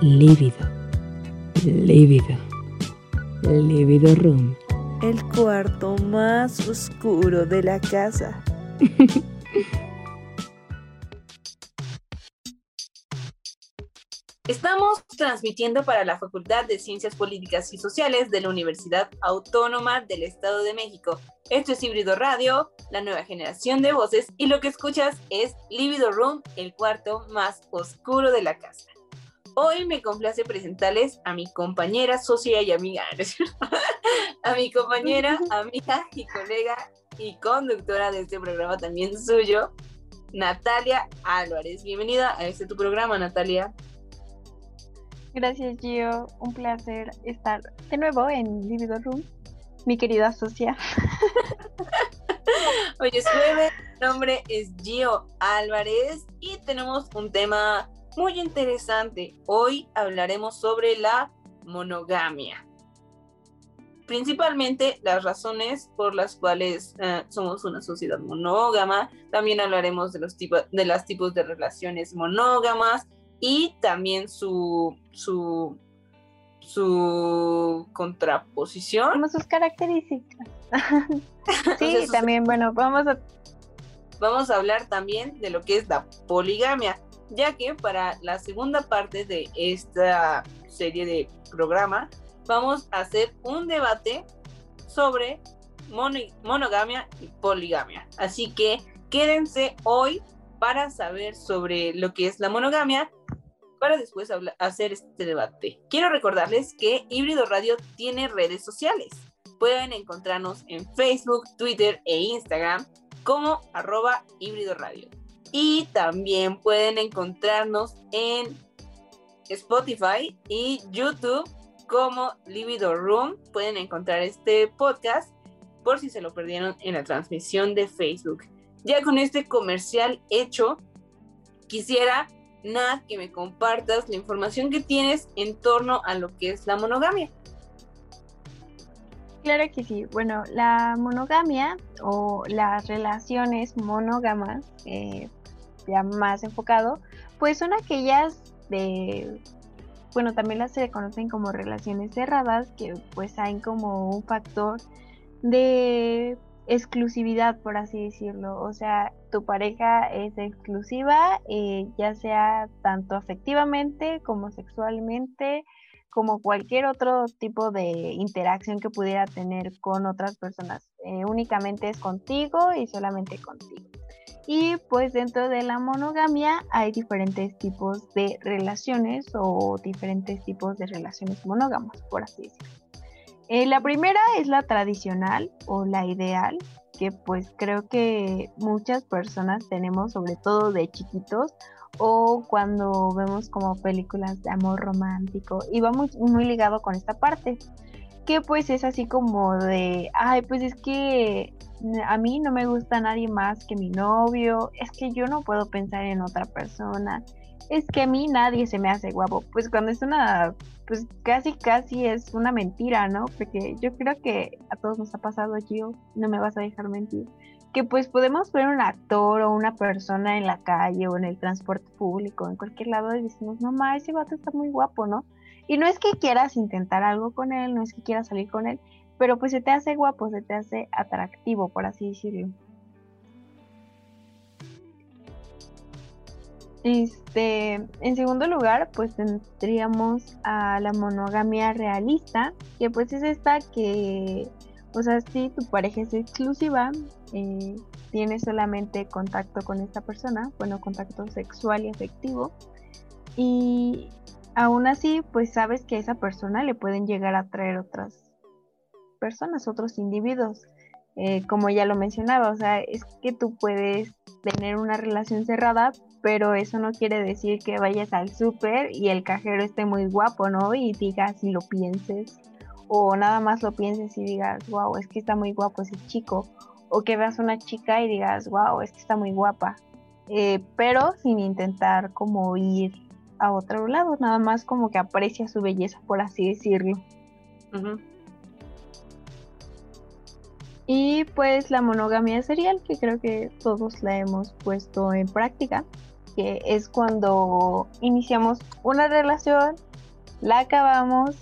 lívido, lívido, lívido room. El cuarto más oscuro de la casa. Estamos transmitiendo para la Facultad de Ciencias Políticas y Sociales de la Universidad Autónoma del Estado de México. Esto es Híbrido Radio, la nueva generación de voces, y lo que escuchas es Libido Room, el cuarto más oscuro de la casa. Hoy me complace presentarles a mi compañera, socia y amiga, a mi compañera, amiga y colega y conductora de este programa también suyo, Natalia Álvarez. Bienvenida a este tu programa, Natalia. Gracias, Gio. Un placer estar de nuevo en Libido Room, mi querida socia. Hoy es jueves, mi nombre es Gio Álvarez y tenemos un tema muy interesante. Hoy hablaremos sobre la monogamia. Principalmente las razones por las cuales eh, somos una sociedad monógama. También hablaremos de los tipos de los tipos de relaciones monógamas y también su, su, su contraposición. Como sus características. sí, también, bueno, vamos a... Vamos a hablar también de lo que es la poligamia, ya que para la segunda parte de esta serie de programa vamos a hacer un debate sobre monogamia y poligamia. Así que quédense hoy para saber sobre lo que es la monogamia para después hacer este debate. Quiero recordarles que Híbrido Radio tiene redes sociales. Pueden encontrarnos en Facebook, Twitter e Instagram como arroba híbrido radio. Y también pueden encontrarnos en Spotify y YouTube como Libido Room. Pueden encontrar este podcast por si se lo perdieron en la transmisión de Facebook. Ya con este comercial hecho, quisiera Nada, que me compartas la información que tienes en torno a lo que es la monogamia. Claro que sí. Bueno, la monogamia o las relaciones monógamas, eh, más enfocado, pues son aquellas de, bueno, también las se conocen como relaciones cerradas, que pues hay como un factor de exclusividad, por así decirlo. O sea, tu pareja es exclusiva, eh, ya sea tanto afectivamente como sexualmente, como cualquier otro tipo de interacción que pudiera tener con otras personas. Eh, únicamente es contigo y solamente contigo. Y pues dentro de la monogamia hay diferentes tipos de relaciones o diferentes tipos de relaciones monógamas, por así decirlo. Eh, la primera es la tradicional o la ideal, que pues creo que muchas personas tenemos, sobre todo de chiquitos, o cuando vemos como películas de amor romántico, y va muy, muy ligado con esta parte, que pues es así como de, ay, pues es que a mí no me gusta nadie más que mi novio, es que yo no puedo pensar en otra persona, es que a mí nadie se me hace guapo. Pues cuando es una, pues casi, casi es una mentira, ¿no? Porque yo creo que a todos nos ha pasado aquí, no me vas a dejar mentir. Que pues podemos ver un actor o una persona en la calle o en el transporte público, en cualquier lado, y decimos, no, ese vato está muy guapo, ¿no? Y no es que quieras intentar algo con él, no es que quieras salir con él, pero pues se te hace guapo, se te hace atractivo, por así decirlo. Este, en segundo lugar, pues tendríamos a la monogamia realista, que pues es esta que, o sea, si tu pareja es exclusiva, eh, tienes solamente contacto con esta persona, bueno, contacto sexual y afectivo, y aún así, pues sabes que a esa persona le pueden llegar a traer otras personas, otros individuos. Eh, como ya lo mencionaba, o sea, es que tú puedes tener una relación cerrada, pero eso no quiere decir que vayas al súper y el cajero esté muy guapo, ¿no? Y digas y lo pienses, o nada más lo pienses y digas, wow, es que está muy guapo ese chico, o que veas una chica y digas, wow, es que está muy guapa, eh, pero sin intentar como ir a otro lado, nada más como que aprecia su belleza, por así decirlo. Y pues la monogamia serial, que creo que todos la hemos puesto en práctica que es cuando iniciamos una relación la acabamos,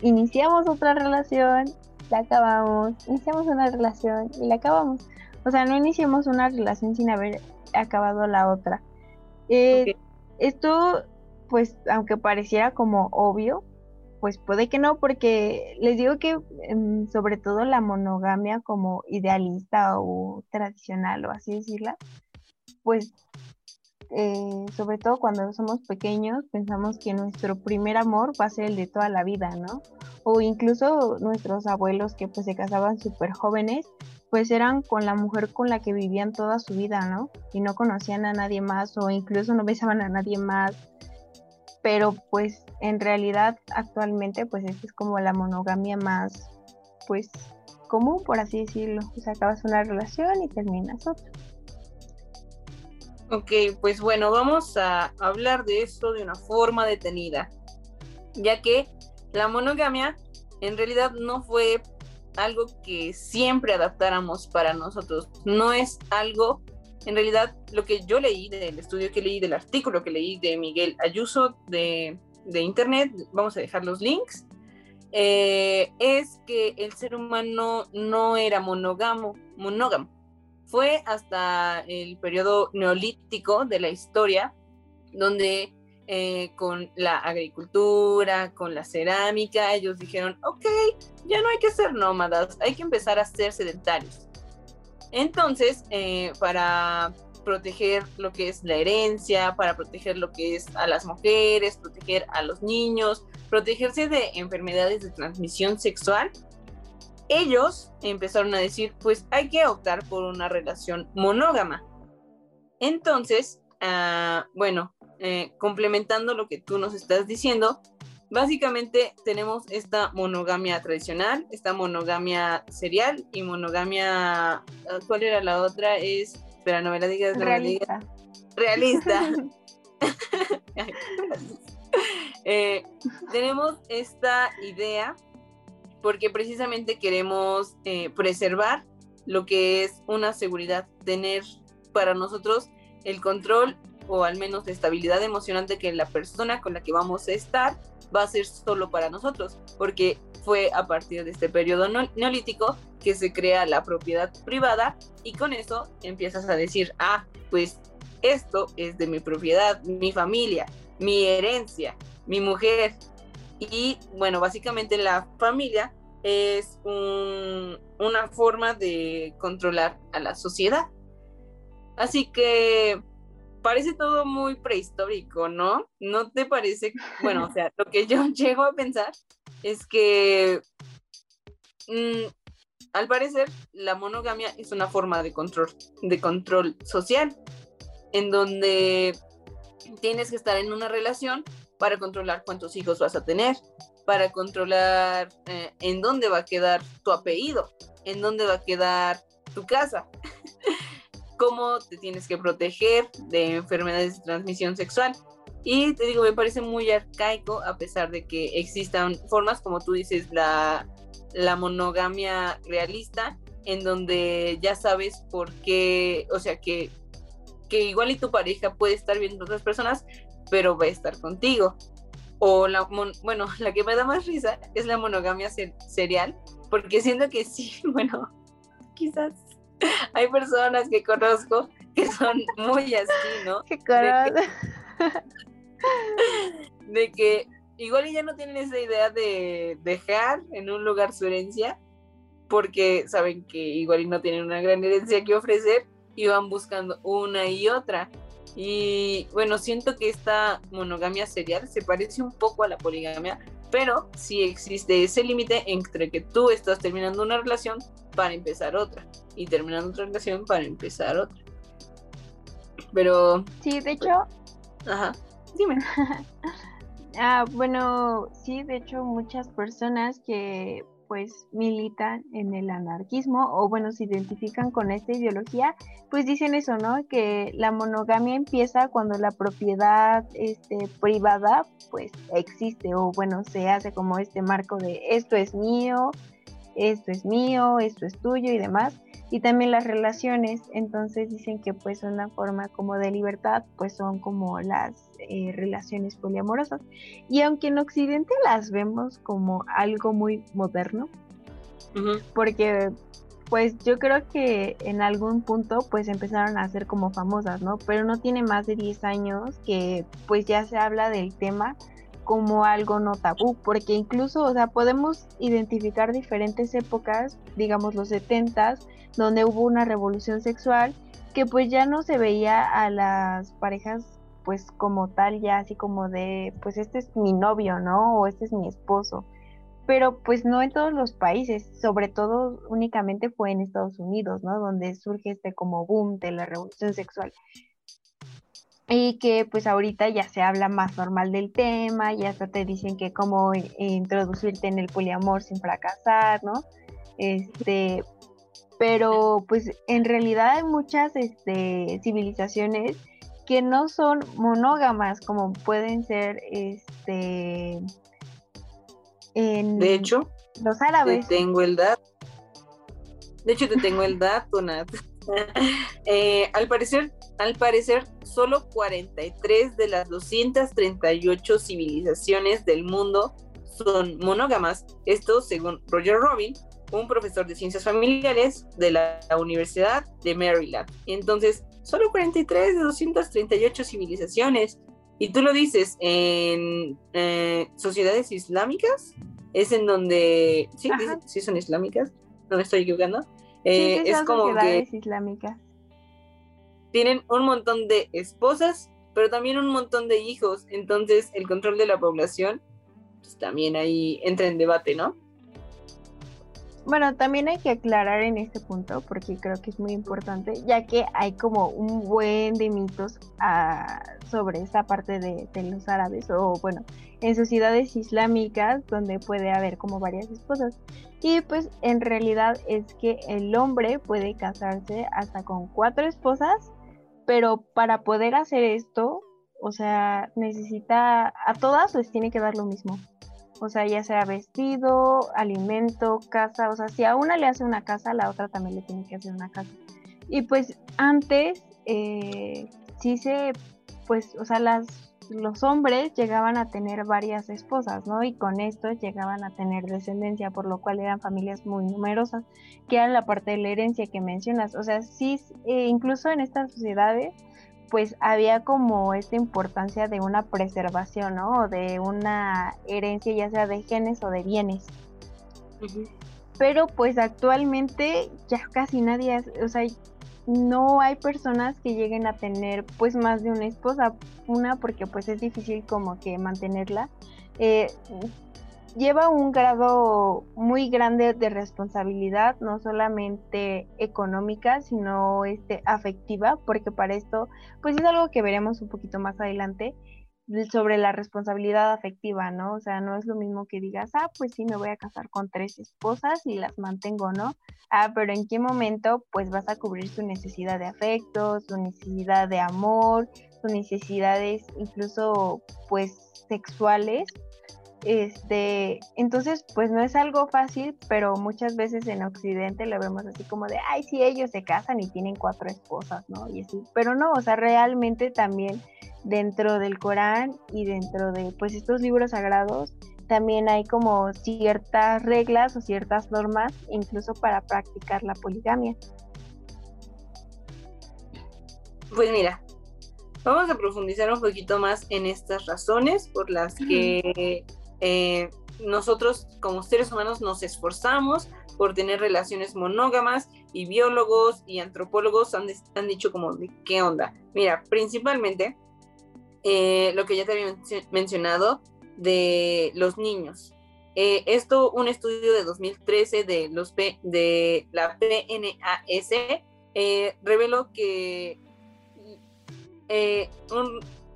iniciamos otra relación, la acabamos, iniciamos una relación y la acabamos. O sea, no iniciamos una relación sin haber acabado la otra. Eh, esto, pues, aunque pareciera como obvio, pues puede que no, porque les digo que em, sobre todo la monogamia como idealista o tradicional o así decirla, pues eh, sobre todo cuando somos pequeños pensamos que nuestro primer amor va a ser el de toda la vida, ¿no? O incluso nuestros abuelos que pues se casaban súper jóvenes, pues eran con la mujer con la que vivían toda su vida, ¿no? Y no conocían a nadie más o incluso no besaban a nadie más pero pues en realidad actualmente pues esta es como la monogamia más pues común por así decirlo, o sea, acabas una relación y terminas otra. Ok, pues bueno, vamos a hablar de esto de una forma detenida, ya que la monogamia en realidad no fue algo que siempre adaptáramos para nosotros, no es algo en realidad lo que yo leí del estudio que leí, del artículo que leí de Miguel Ayuso de, internet, vamos a dejar los links, eh, es que el ser humano no era monógamo, monógamo. Fue hasta el periodo neolítico de la historia, donde eh, con la agricultura, con la cerámica, ellos dijeron, ok, ya no hay que ser nómadas, hay que empezar a ser sedentarios. Entonces, eh, para proteger lo que es la herencia, para proteger lo que es a las mujeres, proteger a los niños, protegerse de enfermedades de transmisión sexual, ellos empezaron a decir, pues hay que optar por una relación monógama. Entonces, ah, bueno, eh, complementando lo que tú nos estás diciendo, Básicamente tenemos esta monogamia tradicional, esta monogamia serial y monogamia, ah, ¿cuál era la otra? Es, espera, no me la digas, realista. Realista. Eh, tenemos esta idea porque precisamente queremos eh, preservar lo que es una seguridad, tener para nosotros el control o al menos la estabilidad emocional de que la persona con la que vamos a estar va a ser solo para nosotros, porque fue a partir de este periodo neolítico que se crea la propiedad privada y con eso empiezas a decir, ah, pues esto es de mi propiedad, mi familia, mi herencia, mi mujer. Y bueno, básicamente la familia es una forma de controlar a la sociedad. Así que parece todo muy prehistórico, ¿no? ¿No te parece? Bueno, o sea, lo que yo llego a pensar es que mm, al parecer la monogamia es una forma de control, de control social, en donde tienes que estar en una relación para controlar cuántos hijos vas a tener, para controlar eh, en dónde va a quedar tu apellido, en dónde va a quedar tu casa. cómo te tienes que proteger de enfermedades de transmisión sexual. Y te digo, me parece muy arcaico, a pesar de que existan formas, como tú dices, la, la monogamia realista, en donde ya sabes por qué, o sea, que, que igual y tu pareja puede estar viendo otras personas, pero va a estar contigo. O la, bueno, la que me da más risa es la monogamia serial, porque siento que sí, bueno, quizás hay personas que conozco que son muy así, ¿no? Qué de, de que igual ya no tienen esa idea de dejar en un lugar su herencia porque saben que igual no tienen una gran herencia que ofrecer y van buscando una y otra. Y bueno, siento que esta monogamia serial se parece un poco a la poligamia, pero sí existe ese límite entre que tú estás terminando una relación para empezar otra y terminando otra relación para empezar otra. Pero... Sí, de hecho... Ajá, dime. ah, bueno, sí, de hecho muchas personas que pues militan en el anarquismo o bueno, se identifican con esta ideología, pues dicen eso, ¿no? Que la monogamia empieza cuando la propiedad este, privada pues existe o bueno, se hace como este marco de esto es mío esto es mío, esto es tuyo y demás. Y también las relaciones, entonces dicen que pues una forma como de libertad pues son como las eh, relaciones poliamorosas. Y aunque en Occidente las vemos como algo muy moderno, porque pues yo creo que en algún punto pues empezaron a ser como famosas, ¿no? Pero no tiene más de 10 años que pues ya se habla del tema como algo no tabú, porque incluso, o sea, podemos identificar diferentes épocas, digamos los 70 donde hubo una revolución sexual que pues ya no se veía a las parejas pues como tal ya así como de pues este es mi novio, ¿no? O este es mi esposo. Pero pues no en todos los países, sobre todo únicamente fue en Estados Unidos, ¿no? Donde surge este como boom de la revolución sexual y que pues ahorita ya se habla más normal del tema y hasta te dicen que cómo introducirte en el poliamor sin fracasar, ¿no? Este, pero pues en realidad hay muchas este, civilizaciones que no son monógamas como pueden ser este en de hecho los árabes. Te tengo el dato. De hecho te tengo el dato, Nat. Eh, al parecer, al parecer, solo 43 de las 238 civilizaciones del mundo son monógamas. Esto según Roger Robin, un profesor de ciencias familiares de la Universidad de Maryland. Entonces, solo 43 de 238 civilizaciones. Y tú lo dices, en eh, sociedades islámicas, es en donde, sí, sí son islámicas, no me estoy equivocando, eh, es como que islámicas. Tienen un montón de esposas, pero también un montón de hijos. Entonces el control de la población pues, también ahí entra en debate, ¿no? Bueno, también hay que aclarar en este punto, porque creo que es muy importante, ya que hay como un buen de mitos ah, sobre esta parte de, de, los árabes, o bueno, en sociedades islámicas, donde puede haber como varias esposas. Y pues en realidad es que el hombre puede casarse hasta con cuatro esposas, pero para poder hacer esto, o sea, necesita, a todas les tiene que dar lo mismo. O sea, ya sea vestido, alimento, casa. O sea, si a una le hace una casa, a la otra también le tiene que hacer una casa. Y pues antes, eh, sí se, pues, o sea, las, los hombres llegaban a tener varias esposas, ¿no? Y con esto llegaban a tener descendencia, por lo cual eran familias muy numerosas, que era la parte de la herencia que mencionas. O sea, sí, eh, incluso en estas sociedades pues había como esta importancia de una preservación, ¿no? O de una herencia ya sea de genes o de bienes. Pero pues actualmente ya casi nadie, o sea, no hay personas que lleguen a tener pues más de una esposa, una porque pues es difícil como que mantenerla. Eh, lleva un grado muy grande de responsabilidad, no solamente económica, sino este, afectiva, porque para esto, pues es algo que veremos un poquito más adelante sobre la responsabilidad afectiva, ¿no? O sea, no es lo mismo que digas, ah, pues sí, me voy a casar con tres esposas y las mantengo, ¿no? Ah, pero ¿en qué momento, pues vas a cubrir su necesidad de afecto, su necesidad de amor, sus necesidades incluso, pues, sexuales? Este, entonces, pues no es algo fácil, pero muchas veces en Occidente lo vemos así como de, ay, sí, ellos se casan y tienen cuatro esposas, ¿no? Y así, pero no, o sea, realmente también dentro del Corán y dentro de, pues, estos libros sagrados, también hay como ciertas reglas o ciertas normas, incluso para practicar la poligamia. Pues mira, vamos a profundizar un poquito más en estas razones por las que eh, nosotros como seres humanos nos esforzamos por tener relaciones monógamas y biólogos y antropólogos han, han dicho como de qué onda. Mira, principalmente eh, lo que ya te había mencionado de los niños. Eh, esto, un estudio de 2013 de, los P, de la PNAS reveló que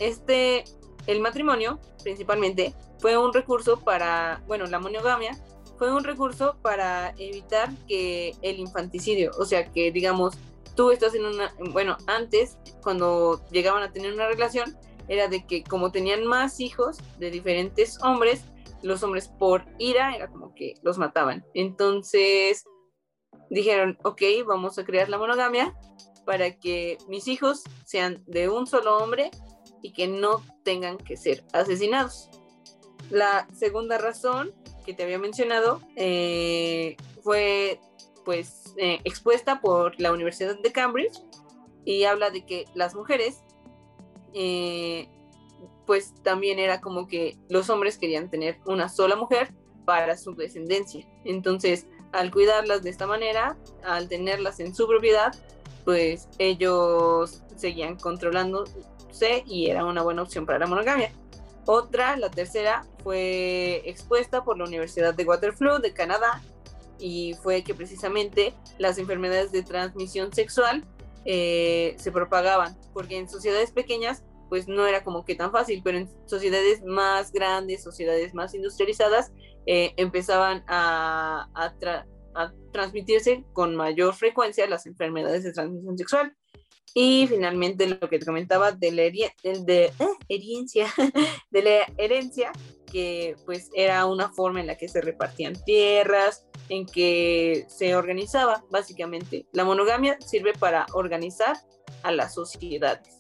este, el matrimonio principalmente fue un recurso para, bueno, la monogamia fue un recurso para evitar que el infanticidio, o sea, que digamos, tú estás en una, bueno, antes, cuando llegaban a tener una relación, era de que como tenían más hijos de diferentes hombres, los hombres por ira era como que los mataban. Entonces dijeron, ok, vamos a crear la monogamia para que mis hijos sean de un solo hombre y que no tengan que ser asesinados. La segunda razón que te había mencionado eh, fue pues eh, expuesta por la Universidad de Cambridge y habla de que las mujeres eh, pues también era como que los hombres querían tener una sola mujer para su descendencia. Entonces, al cuidarlas de esta manera, al tenerlas en su propiedad, pues ellos seguían controlándose y era una buena opción para la monogamia. Otra, la tercera, fue expuesta por la Universidad de Waterloo de Canadá y fue que precisamente las enfermedades de transmisión sexual eh, se propagaban, porque en sociedades pequeñas pues no era como que tan fácil, pero en sociedades más grandes, sociedades más industrializadas, eh, empezaban a, transmitirse con mayor frecuencia las enfermedades de transmisión sexual. Y finalmente lo que te comentaba de la, de, eh, herencia, de la herencia, que pues era una forma en la que se repartían tierras, en que se organizaba básicamente. La monogamia sirve para organizar a las sociedades.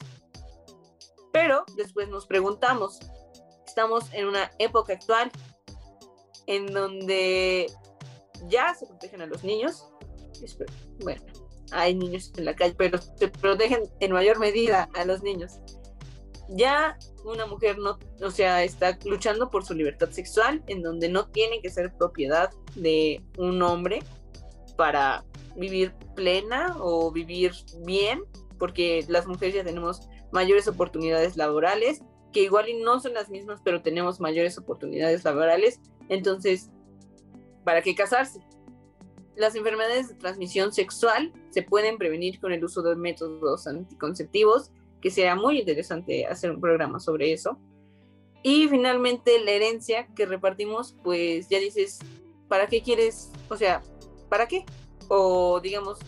Pero después nos preguntamos, estamos en una época actual en donde ya se protegen a los niños. Bueno, hay niños en la calle, pero se protegen en mayor medida a los niños. Ya una mujer no, o sea, está luchando por su libertad sexual, en donde no tiene que ser propiedad de un hombre para vivir plena o vivir bien, porque las mujeres ya tenemos mayores oportunidades laborales, que igual y no son las mismas, pero tenemos mayores oportunidades laborales. Entonces, ¿para qué casarse? Las enfermedades de transmisión sexual se pueden prevenir con el uso de métodos anticonceptivos, que será muy interesante hacer un programa sobre eso. Y finalmente la herencia que repartimos, pues ya dices, ¿para qué quieres? O sea, ¿para qué? O digamos,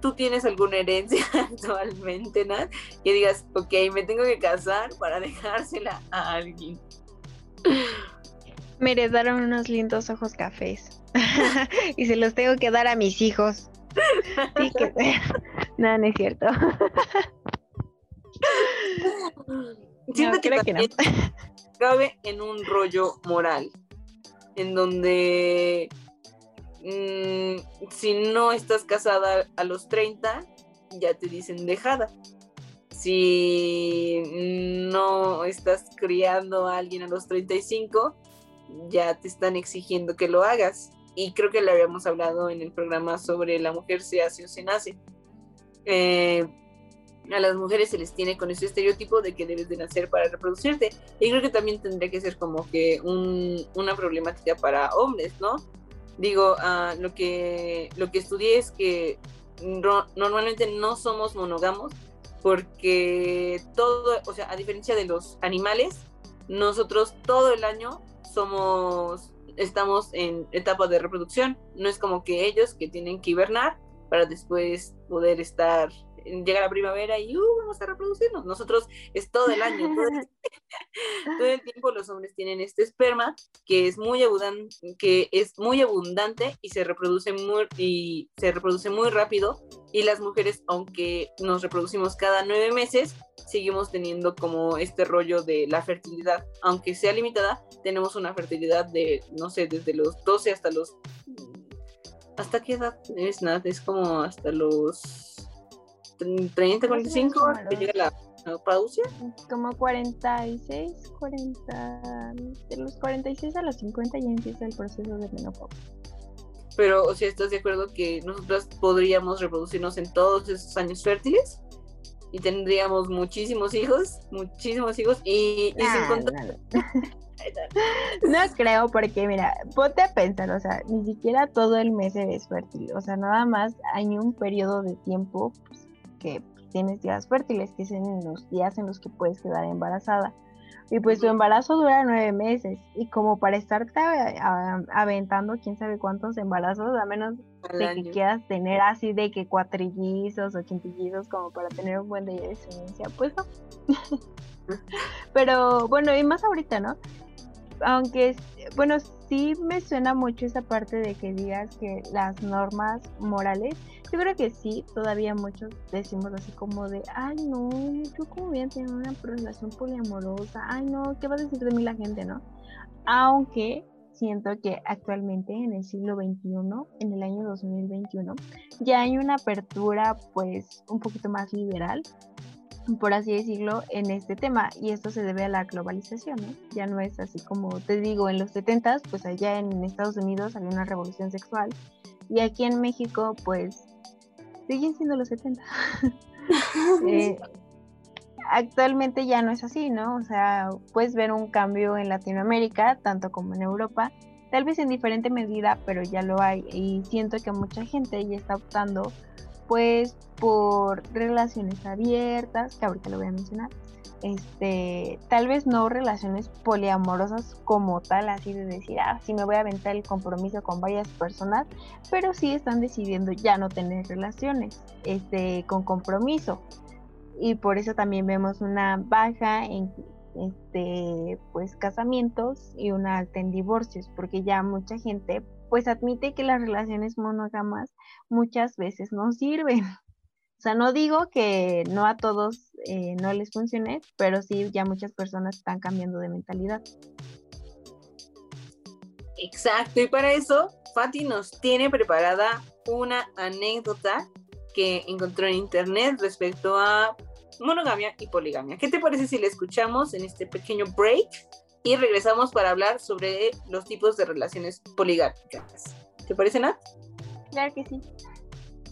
tú tienes alguna herencia actualmente, ¿no? Que digas, ok, me tengo que casar para dejársela a alguien. Me heredaron unos lindos ojos cafés y se los tengo que dar a mis hijos. Sí que... no, no es cierto. Siento que, que no. cabe en un rollo moral, en donde Mm, si no estás casada a los 30, ya te dicen dejada. Si no estás criando a alguien a los 35, ya te están exigiendo que lo hagas. Y creo que le habíamos hablado en el programa sobre la mujer se hace o se nace. Eh, a las mujeres se les tiene con ese estereotipo de que debes de nacer para reproducirte. Y creo que también tendría que ser como que una problemática para hombres, ¿no? Digo, uh, lo, que, lo que estudié es que normalmente no somos monógamos porque todo, o sea, a diferencia de los animales, nosotros todo el año somos, estamos en etapa de reproducción. No es como que ellos que tienen que hibernar para después poder estar llega la primavera y uh, vamos a reproducirnos. Nosotros es todo el año, todo el, tiempo los hombres tienen este esperma que es muy abundante, que es muy abundante y se reproduce muy y se reproduce muy rápido y las mujeres aunque nos reproducimos cada nueve meses seguimos teniendo como este rollo de la fertilidad, aunque sea limitada, tenemos una fertilidad de, no sé, desde los 12 hasta los... ¿Hasta qué edad es nada? Es como hasta los 30, 45 que llega la menopausia. Como 46, 40, de los 46 a los 50 ya empieza el proceso de menopausia. Pero, o sea, ¿estás de acuerdo que nosotros podríamos reproducirnos en todos esos años fértiles? Y tendríamos muchísimos hijos, muchísimos hijos, y, sin contar... No creo, porque mira, ponte a pensar, o sea, ni siquiera todo el mes eres fértil, o sea, nada más hay un periodo de tiempo pues, que tienes días fértiles, que son los días en los que puedes quedar embarazada. Y pues tu embarazo dura nueve meses. Y como para estarte aventando quién sabe cuántos embarazos, a menos de que quieras tener así de que cuatrillizos o quintillizos como para tener un buen día de descendencia, pues no. Pero bueno, y más ahorita, ¿no? aunque, bueno, sí me suena mucho esa parte de que digas que las normas morales, yo creo que sí, todavía muchos decimos así como de, ay no, yo como voy a una relación poliamorosa, ay no, ¿qué va a decir de mí la gente, no? Aunque siento que actualmente en el siglo XXI, en el año 2021, ya hay una apertura pues un poquito más liberal por así decirlo, en este tema. Y esto se debe a la globalización, ¿no? Ya no es así como te digo, en los 70 pues allá en Estados Unidos había una revolución sexual. Y aquí en México, pues, siguen siendo los 70. Eh, actualmente ya no es así, ¿no? O sea, puedes ver un cambio en Latinoamérica, tanto como en Europa, tal vez en diferente medida, pero ya lo hay. Y siento que mucha gente ya está optando pues por relaciones abiertas, que ahorita lo voy a mencionar, este, tal vez no relaciones poliamorosas como tal, así de decir, ah, sí me voy a aventar el compromiso con varias personas, pero sí están decidiendo ya no tener relaciones este, con compromiso. Y por eso también vemos una baja en este, pues, casamientos y una alta en divorcios, porque ya mucha gente pues admite que las relaciones monógamas muchas veces no sirven. O sea, no digo que no a todos eh, no les funcione, pero sí ya muchas personas están cambiando de mentalidad. Exacto, y para eso Fati nos tiene preparada una anécdota que encontró en internet respecto a monogamia y poligamia. ¿Qué te parece si la escuchamos en este pequeño break y regresamos para hablar sobre los tipos de relaciones poligámicas? ¿Te parece, Nat? Claro que sí.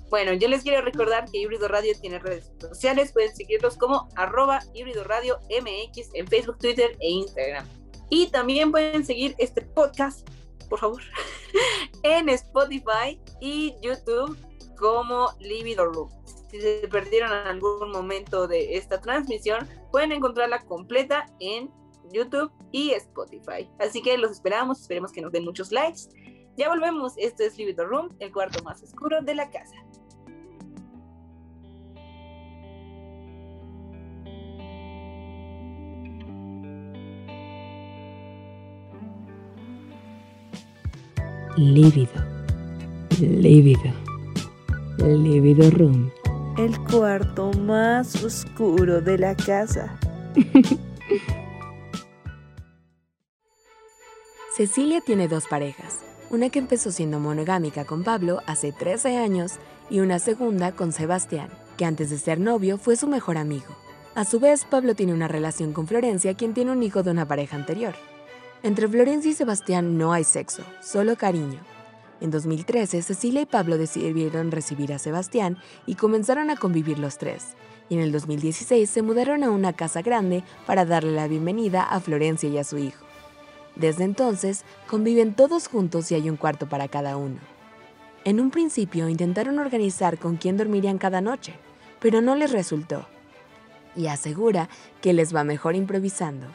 Bueno, yo les quiero recordar que Híbrido Radio tiene redes sociales, pueden seguirlos como arroba Híbrido Radio MX en Facebook, Twitter e Instagram. Y también pueden seguir este podcast, por favor, en Spotify y YouTube como Libido Room. Si se perdieron en algún momento de esta transmisión, pueden encontrarla completa en YouTube y Spotify. Así que los esperamos, esperemos que nos den muchos likes. Ya volvemos, esto es Libido Room, el cuarto más oscuro de la casa. lívido, lívido, lívido room. El cuarto más oscuro de la casa. Cecilia tiene dos parejas, una que empezó siendo monogámica con Pablo hace 13 años y una segunda con Sebastián, que antes de ser novio fue su mejor amigo. A su vez, Pablo tiene una relación con Florencia, quien tiene un hijo de una pareja anterior. Entre Florencia y Sebastián no hay sexo, solo cariño. En 2013, Cecilia y Pablo decidieron recibir a Sebastián y comenzaron a convivir los tres. Y en el 2016 se mudaron a una casa grande para darle la bienvenida a Florencia y a su hijo. Desde entonces, conviven todos juntos y hay un cuarto para cada uno. En un principio intentaron organizar con quién dormirían cada noche, pero no les resultó. Y asegura que les va mejor improvisando.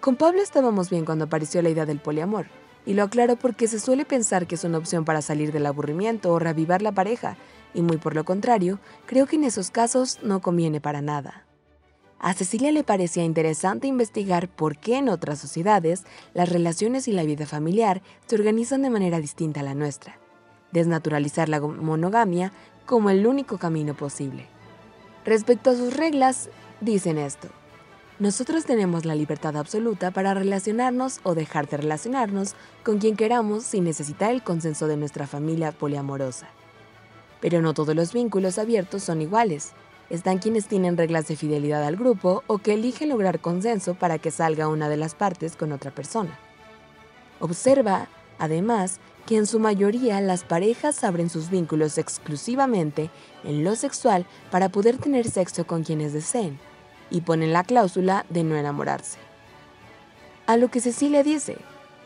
Con Pablo estábamos bien cuando apareció la idea del poliamor, y lo aclaro porque se suele pensar que es una opción para salir del aburrimiento o reavivar la pareja, y muy por lo contrario, creo que en esos casos no conviene para nada. A Cecilia le parecía interesante investigar por qué en otras sociedades las relaciones y la vida familiar se organizan de manera distinta a la nuestra, desnaturalizar la monogamia como el único camino posible. Respecto a sus reglas, dicen esto. Nosotros tenemos la libertad absoluta para relacionarnos o dejar de relacionarnos con quien queramos sin necesitar el consenso de nuestra familia poliamorosa. Pero no todos los vínculos abiertos son iguales. Están quienes tienen reglas de fidelidad al grupo o que eligen lograr consenso para que salga una de las partes con otra persona. Observa, además, que en su mayoría las parejas abren sus vínculos exclusivamente en lo sexual para poder tener sexo con quienes deseen y ponen la cláusula de no enamorarse. A lo que Cecilia dice,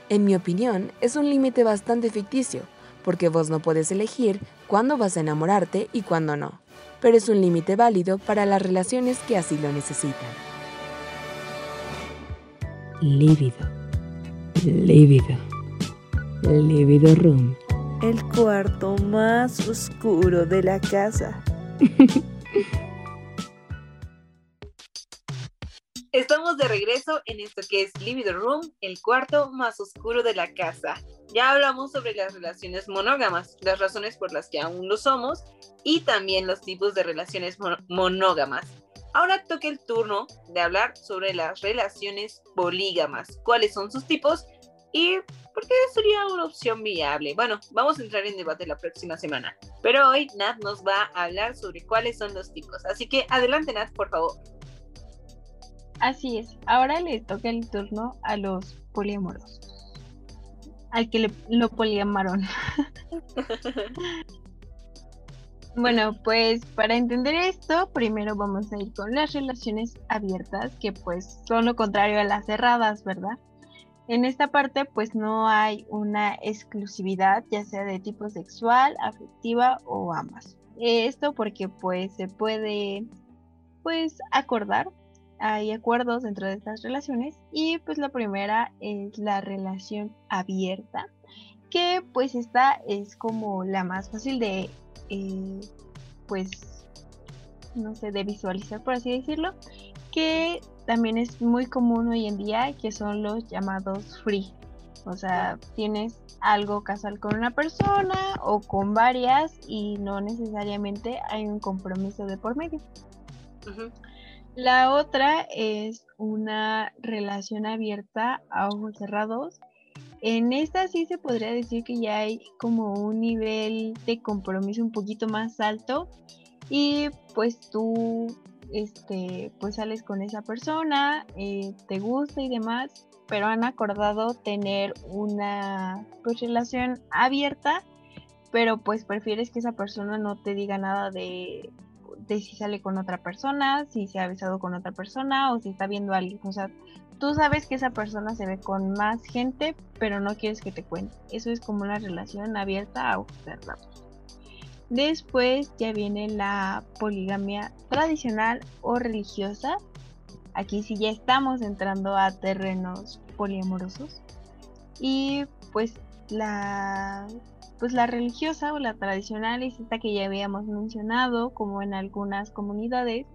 en mi opinión, es un límite bastante ficticio, porque vos no puedes elegir cuándo vas a enamorarte y cuándo no, pero es un límite válido para las relaciones que así lo necesitan. Lívido, lívido, lívido room. El cuarto más oscuro de la casa. Estamos de regreso en esto que es the Room, el cuarto más oscuro de la casa. Ya hablamos sobre las relaciones monógamas, las razones por las que aún lo somos y también los tipos de relaciones monógamas. Ahora toca el turno de hablar sobre las relaciones polígamas, cuáles son sus tipos y por qué sería una opción viable. Bueno, vamos a entrar en debate la próxima semana, pero hoy Nat nos va a hablar sobre cuáles son los tipos. Así que adelante Nat, por favor. Así es, ahora le toca el turno a los poliamorosos. Al que le, lo poliamaron. bueno, pues para entender esto, primero vamos a ir con las relaciones abiertas, que pues son lo contrario a las cerradas, ¿verdad? En esta parte pues no hay una exclusividad, ya sea de tipo sexual, afectiva o ambas. Esto porque pues se puede pues acordar hay acuerdos dentro de estas relaciones y pues la primera es la relación abierta que pues esta es como la más fácil de eh, pues no sé de visualizar por así decirlo que también es muy común hoy en día que son los llamados free. O sea tienes algo casual con una persona o con varias y no necesariamente hay un compromiso de por medio la otra es una relación abierta a ojos cerrados. En esta sí se podría decir que ya hay como un nivel de compromiso un poquito más alto y pues tú este pues sales con esa persona, eh, te gusta y demás, pero han acordado tener una pues, relación abierta, pero pues prefieres que esa persona no te diga nada de de si sale con otra persona, si se ha besado con otra persona o si está viendo a alguien. O sea, tú sabes que esa persona se ve con más gente, pero no quieres que te cuente. Eso es como una relación abierta a observar. Después ya viene la poligamia tradicional o religiosa. Aquí sí ya estamos entrando a terrenos poliamorosos. Y pues la pues la religiosa o la tradicional es esta que ya habíamos mencionado, como en algunas comunidades,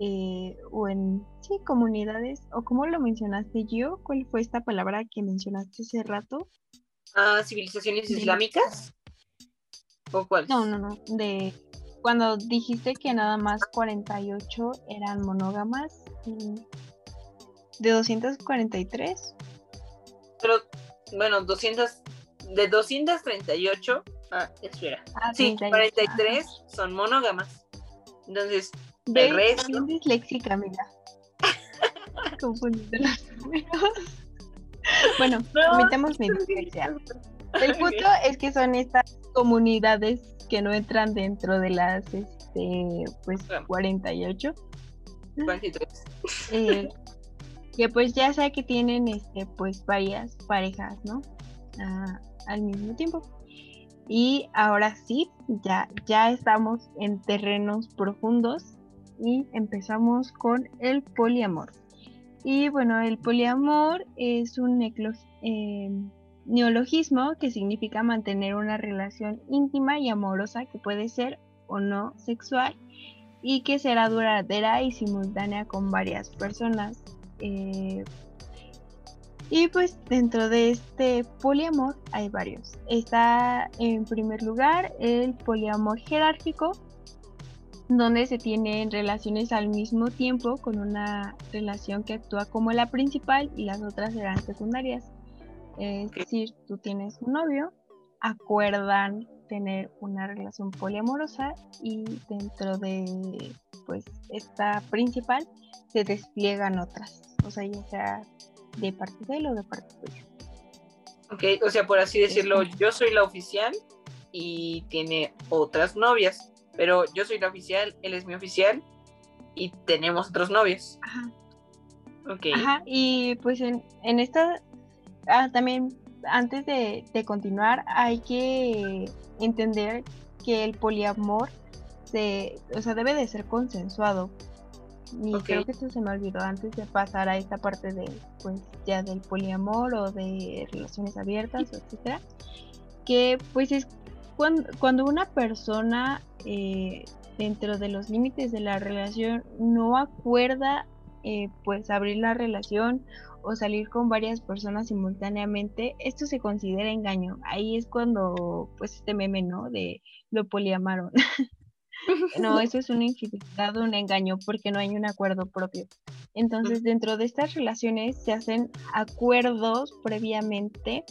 eh, o en, sí, comunidades, o como lo mencionaste yo, ¿cuál fue esta palabra que mencionaste hace rato? Ah, civilizaciones islámicas. ¿O cuál? No, no, no, de cuando dijiste que nada más 48 eran monógamas, de 243. Pero, bueno, 200 de 238, ah, espera, ah, sí, 43 son monógamas. Entonces, el resto... disléxica, mira. Confundiendo los números. Bueno, comentemos mi dislexia. El punto es que son estas comunidades que no entran dentro de las este pues 48 43 eh, que pues ya sé que tienen este pues varias parejas no ah, al mismo tiempo. Y ahora sí, ya, ya estamos en terrenos profundos y empezamos con el poliamor. Y bueno, el poliamor es un eh, neologismo que significa mantener una relación íntima y amorosa que puede ser o no sexual y que será duradera y simultánea con varias personas. Eh, y pues dentro de este poliamor hay varios. Está en primer lugar el poliamor jerárquico, donde se tienen relaciones al mismo tiempo con una relación que actúa como la principal y las otras serán secundarias. Es decir, tú tienes un novio, acuerdan tener una relación poliamorosa y dentro de pues esta principal se despliegan otras. O sea, ya sea de parte de él o de parte tuya. Ok, o sea, por así decirlo, yo soy la oficial y tiene otras novias, pero yo soy la oficial, él es mi oficial y tenemos otros novios. Ajá. Ok. Ajá, y pues en, en esta, ah, también antes de, de, continuar, hay que entender que el poliamor se, o sea, debe de ser consensuado. Y creo que esto se me olvidó antes de pasar a esta parte de, pues, ya del poliamor o de relaciones abiertas, etcétera. Que, pues, es cuando, cuando una persona eh, dentro de los límites de la relación no acuerda eh, pues abrir la relación o salir con varias personas simultáneamente, esto se considera engaño. Ahí es cuando, pues, este meme, ¿no? De lo poliamaron. no, eso es una infidelidad, un engaño, porque no hay un acuerdo propio. Entonces, dentro de estas relaciones se hacen acuerdos previamente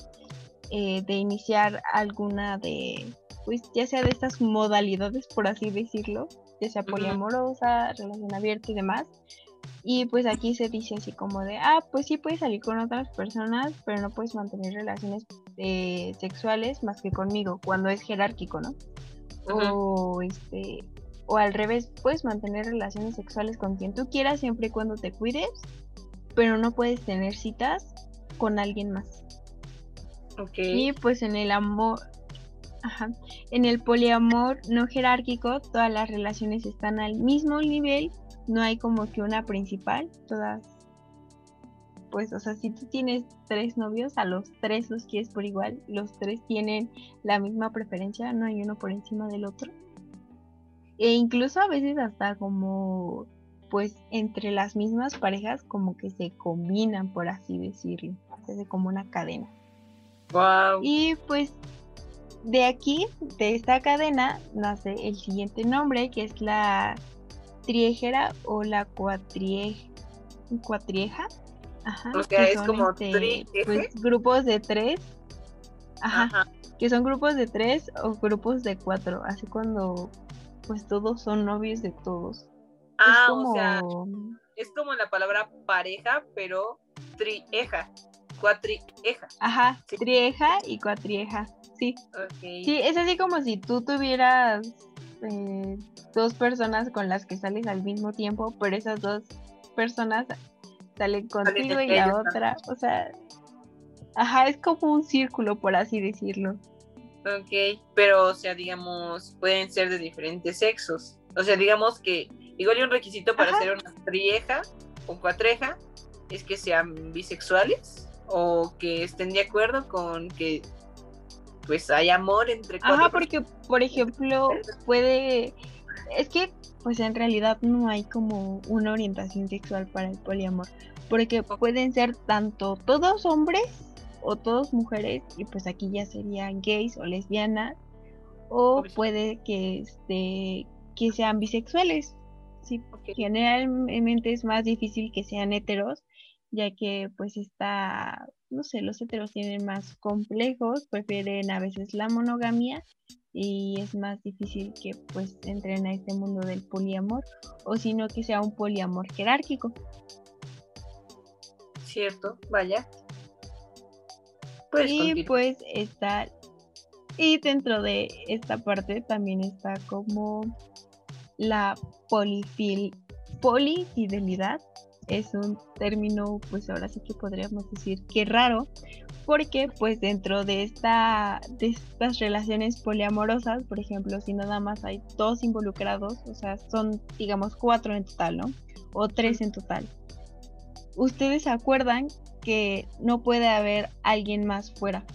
eh, de iniciar alguna de, pues, ya sea de estas modalidades, por así decirlo, ya sea poliamorosa, relación abierta y demás y pues aquí se dice así como de, ah, pues sí puedes salir con otras personas, pero no puedes mantener relaciones eh, sexuales más que conmigo, cuando es jerárquico, ¿no? O este, o al revés, puedes mantener relaciones sexuales con quien tú quieras siempre y cuando te cuides, pero no puedes tener citas con alguien más. Okay. Y pues en el amor, ajá, en el poliamor no jerárquico, todas las relaciones están al mismo nivel no hay como que una principal, todas, pues, o sea, si tú tienes tres novios, a los tres los quieres por igual, los tres tienen la misma preferencia, no hay uno por encima del otro. E incluso a veces hasta como, pues, entre las mismas parejas como que se combinan, por así decirlo, hace como una cadena. Wow. Y pues de aquí, de esta cadena, nace el siguiente nombre, que es la triejera o la cuatrieja. cuatrieja. Ajá, o sea, es como este, pues, grupos de tres. Ajá, Que son grupos de tres o grupos de cuatro. Así cuando pues todos son novios de todos. Ah, o sea, es como la palabra pareja, pero trieja, cuatrieja. Ajá, trieja y cuatrieja, sí. Sí, es así como si tú tuvieras eh, dos personas con las que sales al mismo tiempo, pero esas dos personas salen contigo y la otra, o sea, ajá, es como un círculo, por así decirlo. Ok, pero, o sea, digamos, pueden ser de diferentes sexos. O sea, digamos que igual hay un requisito para ser una trieja o cuatreja es que sean bisexuales o que estén de acuerdo con que pues hay amor entre Ajá, porque por ejemplo puede es que pues en realidad no hay como una orientación sexual para el poliamor, porque pueden ser tanto todos hombres o todos mujeres y pues aquí ya serían gays o lesbianas o puede que este que sean bisexuales. Sí, generalmente es más difícil que sean heteros, ya que pues está no sé, los heteros tienen más complejos, prefieren a veces la monogamia y es más difícil que pues entren a este mundo del poliamor o sino que sea un poliamor jerárquico. Cierto, vaya. y pues está y dentro de esta parte también está como la polifil polifidelidad es un término, pues ahora sí que podríamos decir que raro, porque pues dentro de, esta, de estas relaciones poliamorosas, por ejemplo, si nada más hay dos involucrados, o sea, son digamos cuatro en total, ¿no? O tres en total. Ustedes se acuerdan que no puede haber alguien más fuera.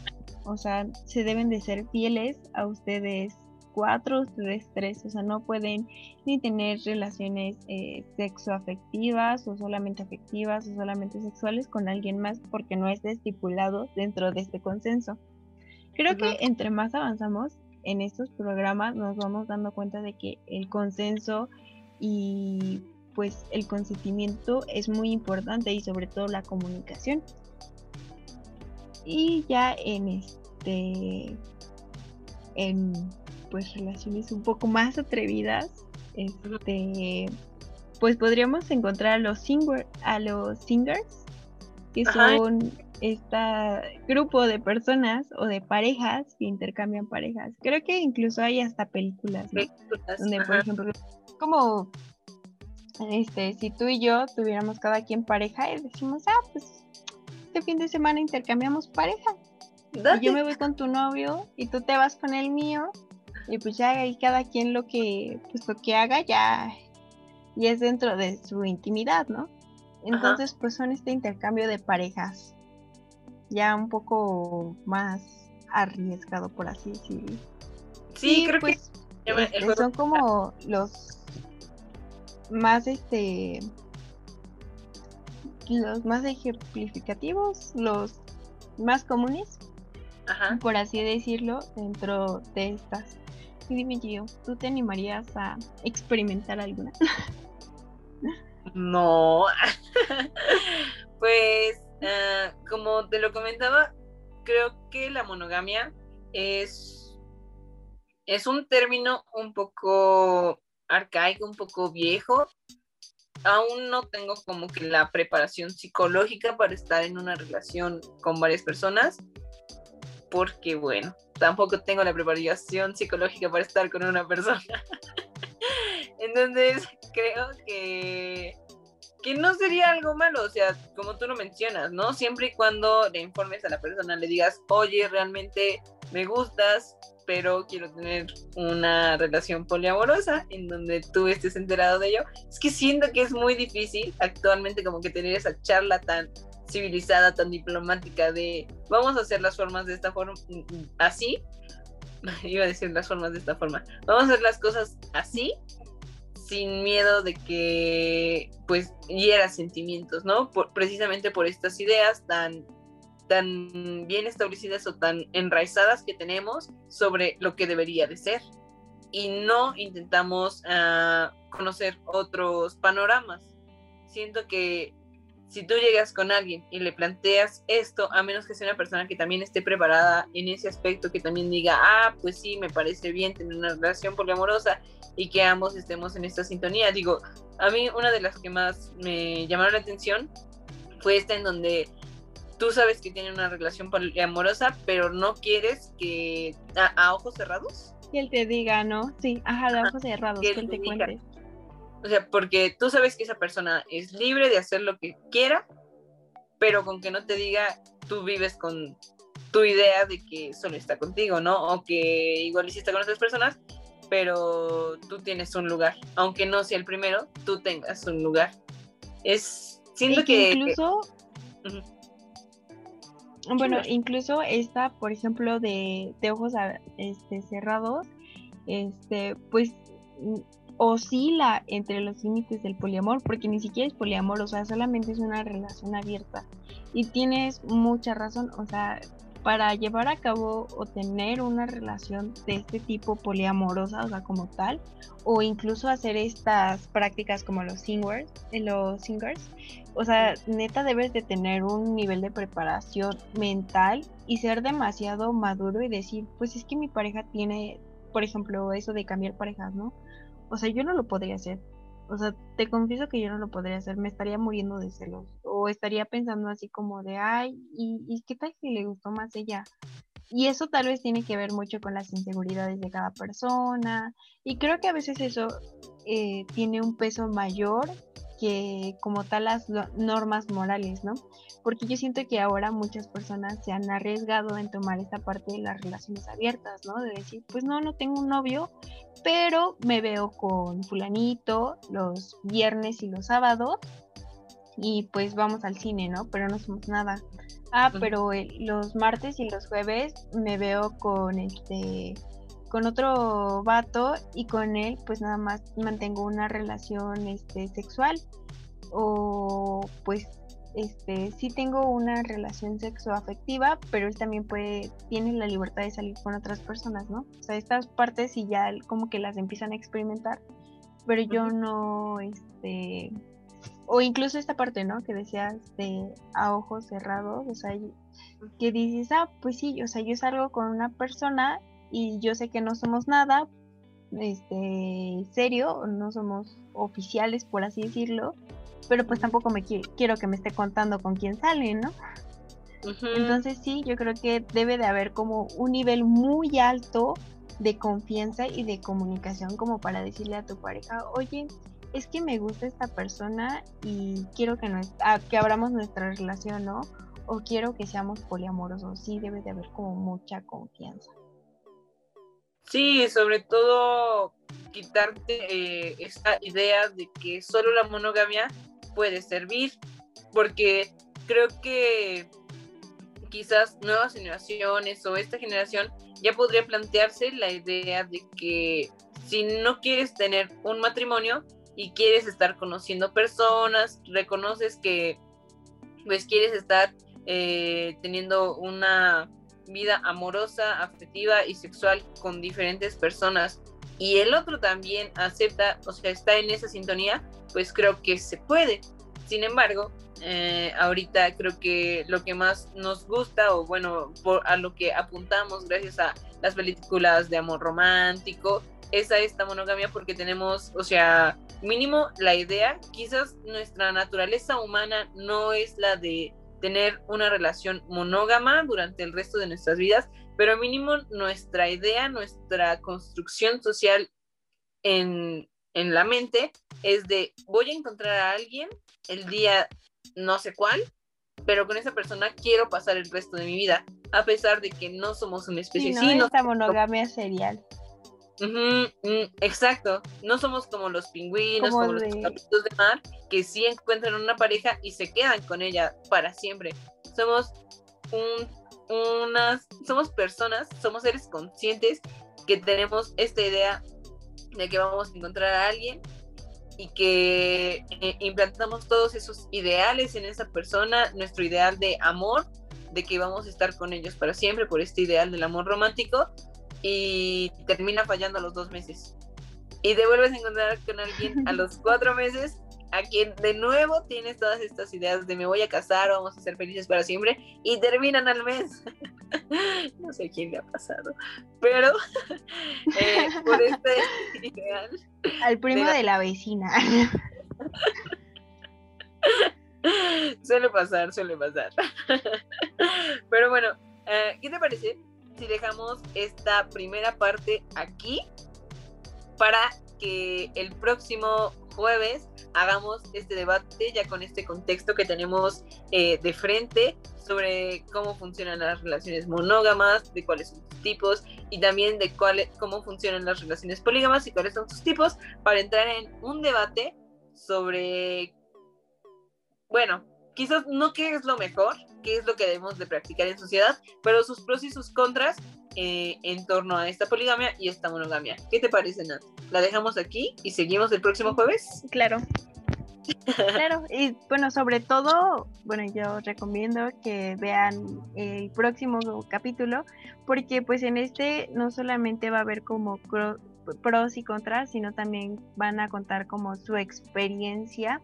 O sea, se deben de ser fieles a ustedes cuatro, tres, tres, o sea, no pueden ni tener relaciones eh, sexoafectivas o solamente afectivas o solamente sexuales con alguien más porque no es estipulado dentro de este consenso. Creo que entre más avanzamos en estos programas nos vamos dando cuenta de que el consenso y pues el consentimiento es muy importante y sobre todo la comunicación. Y ya en este en pues relaciones un poco más atrevidas, este, pues podríamos encontrar a los singer, a los singers, que son este grupo de personas o de parejas que intercambian parejas. Creo que incluso hay hasta películas, donde por ejemplo como este si tú y yo tuviéramos cada quien pareja y decimos ah pues este fin de semana intercambiamos pareja y yo me voy con tu novio y tú te vas con el mío y pues ya ahí cada quien lo que pues lo que haga ya y es dentro de su intimidad, ¿no? Entonces pues son este intercambio de parejas ya un poco más arriesgado por así decirlo. Sí, creo que este, son como los más este los más ejemplificativos, los más comunes, Ajá. por así decirlo, dentro de estas. Dime, Gio, ¿tú te animarías a experimentar alguna? No. pues, ah, como te lo comentaba, creo que la monogamia es, es un término un poco arcaico, un poco viejo. Aún no tengo como que la preparación psicológica para estar en una relación con varias personas, porque bueno, tampoco tengo la preparación psicológica para estar con una persona. Entonces, creo que, que no sería algo malo, o sea, como tú lo mencionas, ¿no? Siempre y cuando le informes a la persona, le digas, oye, realmente me gustas, pero quiero tener una relación poliamorosa en donde tú estés enterado de ello. Es que siento que es muy difícil actualmente como que tener esa charla tan civilizada, tan diplomática de vamos a hacer las formas de esta forma, así, iba a decir las formas de esta forma, vamos a hacer las cosas así sin miedo de que pues hiera sentimientos, ¿no? Precisamente por estas ideas tan tan bien establecidas o tan enraizadas que tenemos sobre lo que debería de ser y no intentamos uh, conocer otros panoramas. Siento que si tú llegas con alguien y le planteas esto, a menos que sea una persona que también esté preparada en ese aspecto, que también diga, ah, pues sí, me parece bien tener una relación poliamorosa y que ambos estemos en esta sintonía. Digo, a mí una de las que más me llamaron la atención fue esta en donde tú sabes que tiene una relación poliamorosa, pero no quieres que a, a ojos cerrados. Que él te diga, ¿no? Sí, ajá, de ojos cerrados, que, él te cuente. O sea, porque tú sabes que esa persona es libre de hacer lo que quiera, pero con que no te diga, tú vives con tu idea de que solo está contigo, ¿no? O que igual hiciste con otras personas, pero tú tienes un lugar. Aunque no sea el primero, tú tengas un lugar. Es, siento que... que incluso... Uh -huh. Bueno, incluso esta, por ejemplo, de, de ojos este, cerrados, este, pues oscila entre los límites del poliamor, porque ni siquiera es poliamor, o sea, solamente es una relación abierta. Y tienes mucha razón, o sea, para llevar a cabo o tener una relación de este tipo poliamorosa, o sea, como tal, o incluso hacer estas prácticas como los singers, los singers, o sea, neta debes de tener un nivel de preparación mental y ser demasiado maduro y decir, pues es que mi pareja tiene, por ejemplo, eso de cambiar parejas, ¿no? O sea, yo no lo podría hacer. O sea, te confieso que yo no lo podría hacer. Me estaría muriendo de celos. O estaría pensando así como de, ay, ¿y, qué tal si le gustó más ella? Y eso tal vez tiene que ver mucho con las inseguridades de cada persona. Y creo que a veces eso eh, tiene un peso mayor que como tal las normas morales, ¿no? Porque yo siento que ahora muchas personas se han arriesgado en tomar esta parte de las relaciones abiertas, ¿no? De decir, pues no, no tengo un novio, pero me veo con fulanito los viernes y los sábados y pues vamos al cine, ¿no? Pero no somos nada. Ah, pero el, los martes y los jueves me veo con este con otro vato y con él pues nada más mantengo una relación este sexual o pues este sí tengo una relación sexoafectiva pero él también puede tiene la libertad de salir con otras personas no o sea estas partes sí ya como que las empiezan a experimentar pero yo no este o incluso esta parte no que decías de a ojos cerrados o sea que dices ah pues sí o sea yo salgo con una persona y yo sé que no somos nada este serio, no somos oficiales por así decirlo, pero pues tampoco me qu quiero que me esté contando con quién sale, ¿no? Uh -huh. Entonces sí, yo creo que debe de haber como un nivel muy alto de confianza y de comunicación como para decirle a tu pareja, oye, es que me gusta esta persona y quiero que, nos, ah, que abramos nuestra relación, ¿no? O quiero que seamos poliamorosos. Sí, debe de haber como mucha confianza. Sí, sobre todo quitarte eh, esta idea de que solo la monogamia puede servir, porque creo que quizás nuevas generaciones o esta generación ya podría plantearse la idea de que si no quieres tener un matrimonio y quieres estar conociendo personas, reconoces que pues quieres estar eh, teniendo una vida amorosa, afectiva y sexual con diferentes personas y el otro también acepta, o sea, está en esa sintonía, pues creo que se puede. Sin embargo, eh, ahorita creo que lo que más nos gusta, o bueno, a lo que apuntamos gracias a las películas de amor romántico, es a esta monogamia porque tenemos, o sea, mínimo la idea, quizás nuestra naturaleza humana no es la de tener una relación monógama durante el resto de nuestras vidas, pero mínimo nuestra idea, nuestra construcción social en, en la mente es de voy a encontrar a alguien el día no sé cuál, pero con esa persona quiero pasar el resto de mi vida, a pesar de que no somos una especie. Sí, no, esta monogamia serial. Mm, exacto, no somos como los pingüinos, como, los capítulos de mar, que sí encuentran una pareja y se quedan con ella para siempre. Somos un, unas, somos personas, somos seres conscientes que tenemos esta idea de que vamos a encontrar a alguien y que eh, implantamos todos esos ideales en esa persona, nuestro ideal de amor, de que vamos a estar con ellos para siempre por este ideal del amor romántico, y termina fallando a los dos meses. Y te vuelves a encontrar con alguien a los cuatro meses a quien de nuevo tienes todas estas ideas de me voy a casar, vamos a ser felices para siempre y terminan al mes. no sé quién le ha pasado, pero eh, por este ideal. Al primo de la, vecina. suele pasar, suele pasar. pero bueno, eh, ¿qué te parece si dejamos esta primera parte aquí para que el próximo jueves hagamos este debate ya con este contexto que tenemos eh, de frente sobre cómo funcionan las relaciones monógamas, de cuáles son sus tipos y también de cuáles, cómo funcionan las relaciones polígamas y cuáles son sus tipos para entrar en un debate sobre, bueno, quizás no qué es lo mejor, qué es lo que debemos de practicar en sociedad, pero sus pros y sus contras eh, en torno a esta poligamia y esta monogamia. ¿Qué te parece, Nat? ¿La dejamos aquí y seguimos el próximo jueves? Claro. claro, y bueno, sobre todo, bueno, yo recomiendo que vean el próximo capítulo, porque pues en este no solamente va a haber como pros y contras, sino también van a contar como su experiencia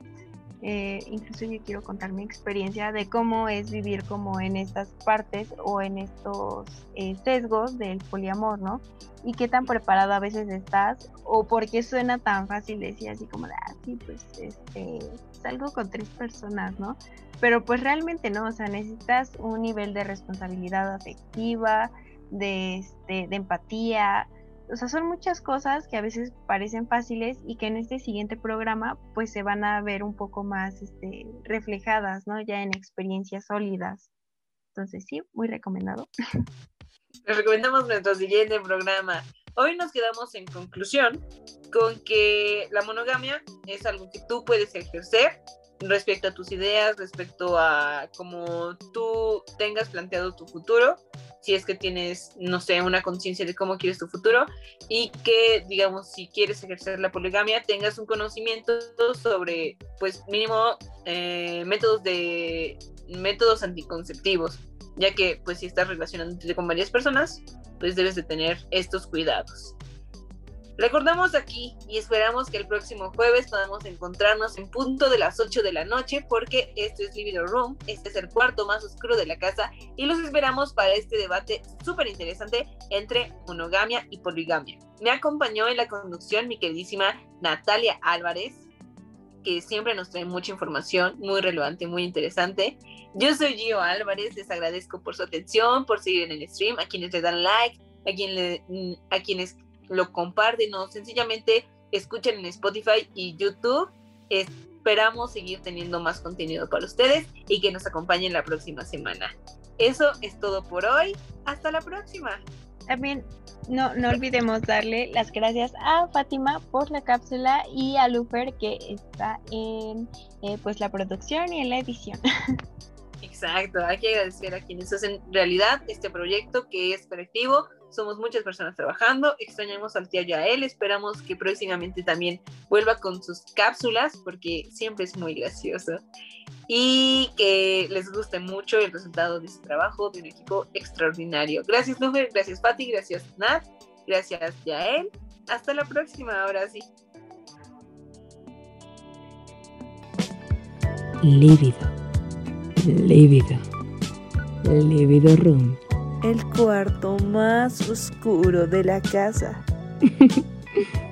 eh, incluso yo quiero contar mi experiencia de cómo es vivir como en estas partes o en estos eh, sesgos del poliamor, ¿no? Y qué tan preparado a veces estás o por qué suena tan fácil decir así como, ah, sí, pues este, salgo con tres personas, ¿no? Pero pues realmente no, o sea, necesitas un nivel de responsabilidad afectiva, de, este, de empatía, o sea, son muchas cosas que a veces parecen fáciles y que en este siguiente programa pues se van a ver un poco más este, reflejadas, ¿no? Ya en experiencias sólidas. Entonces sí, muy recomendado. Les recomendamos nuestro siguiente programa. Hoy nos quedamos en conclusión con que la monogamia es algo que tú puedes ejercer respecto a tus ideas, respecto a cómo tú tengas planteado tu futuro si es que tienes, no sé, una conciencia de cómo quieres tu futuro y que, digamos, si quieres ejercer la poligamia, tengas un conocimiento sobre, pues, mínimo eh, métodos de métodos anticonceptivos, ya que, pues, si estás relacionándote con varias personas, pues debes de tener estos cuidados. Recordamos aquí y esperamos que el próximo jueves podamos encontrarnos en punto de las 8 de la noche porque esto es Living Room, este es el cuarto más oscuro de la casa y los esperamos para este debate súper interesante entre monogamia y poligamia. Me acompañó en la conducción mi queridísima Natalia Álvarez, que siempre nos trae mucha información muy relevante, muy interesante. Yo soy Gio Álvarez, les agradezco por su atención, por seguir en el stream, a quienes le dan like, a, quien le, a quienes lo comparten o sencillamente escuchen en Spotify y YouTube. Esperamos seguir teniendo más contenido para ustedes y que nos acompañen la próxima semana. Eso es todo por hoy. Hasta la próxima. También no, no olvidemos darle las gracias a Fátima por la cápsula y a Luper que está en eh, pues la producción y en la edición. Exacto, hay que agradecer a quienes hacen realidad este proyecto que es colectivo, somos muchas personas trabajando, extrañamos al tío Yael, esperamos que próximamente también vuelva con sus cápsulas porque siempre es muy gracioso y que les guste mucho el resultado de su trabajo de un equipo extraordinario. Gracias Lufer, gracias Patti, gracias Nat, gracias Yael. Hasta la próxima, ahora sí. Lívido. Lívido. Lívido Room. El cuarto más oscuro de la casa.